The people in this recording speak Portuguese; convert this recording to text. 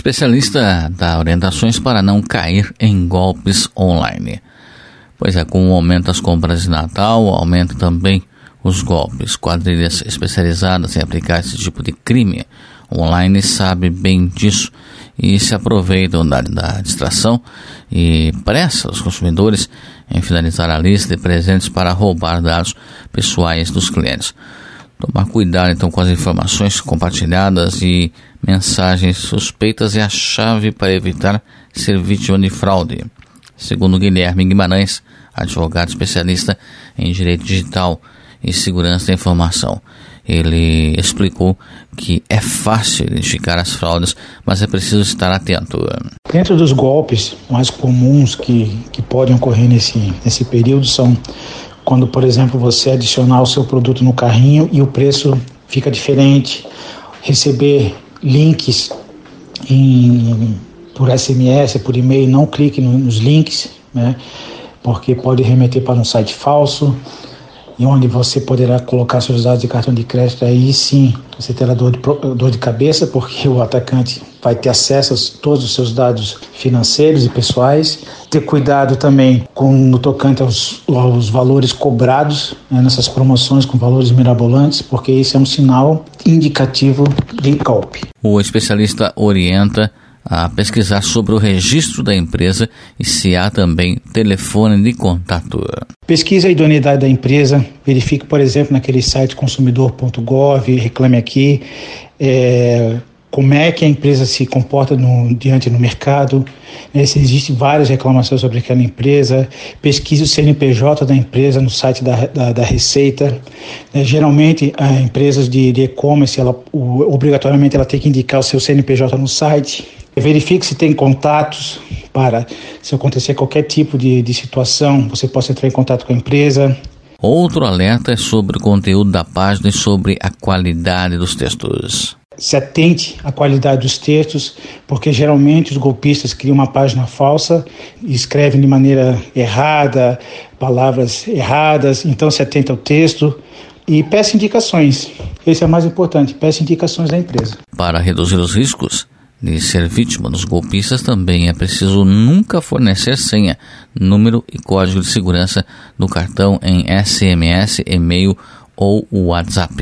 Especialista dá orientações para não cair em golpes online. Pois é, com o aumento das compras de Natal, aumenta também os golpes. Quadrilhas especializadas em aplicar esse tipo de crime online sabe bem disso e se aproveitam da, da distração e pressa os consumidores em finalizar a lista de presentes para roubar dados pessoais dos clientes. Tomar cuidado então com as informações compartilhadas e mensagens suspeitas é a chave para evitar ser vítima de fraude. Segundo Guilherme Guimarães, advogado especialista em direito digital e segurança da informação. Ele explicou que é fácil identificar as fraudes, mas é preciso estar atento. Dentro dos golpes mais comuns que, que podem ocorrer nesse, nesse período são quando, por exemplo, você adicionar o seu produto no carrinho e o preço fica diferente, receber links em, por SMS, por e-mail, não clique nos links, né, porque pode remeter para um site falso e onde você poderá colocar seus dados de cartão de crédito, aí sim você terá dor de, dor de cabeça, porque o atacante vai ter acesso a todos os seus dados financeiros e pessoais. Ter cuidado também com no tocante aos, aos valores cobrados né, nessas promoções com valores mirabolantes, porque isso é um sinal indicativo de golpe. O especialista orienta a pesquisar sobre o registro da empresa e se há também telefone de contato. Pesquise a idoneidade da empresa, verifique, por exemplo, naquele site consumidor.gov, reclame aqui, é, como é que a empresa se comporta no, diante no mercado, né, se existem várias reclamações sobre aquela empresa, pesquise o CNPJ da empresa no site da, da, da Receita. Né, geralmente, as empresas de e-commerce, obrigatoriamente, ela tem que indicar o seu CNPJ no site. Verifique se tem contatos para, se acontecer qualquer tipo de, de situação, você possa entrar em contato com a empresa. Outro alerta é sobre o conteúdo da página e sobre a qualidade dos textos. Se atente à qualidade dos textos, porque geralmente os golpistas criam uma página falsa escrevem de maneira errada, palavras erradas, então se atente ao texto e peça indicações. Esse é o mais importante, peça indicações da empresa. Para reduzir os riscos, de ser vítima dos golpistas, também é preciso nunca fornecer senha, número e código de segurança do cartão em SMS, e-mail ou WhatsApp.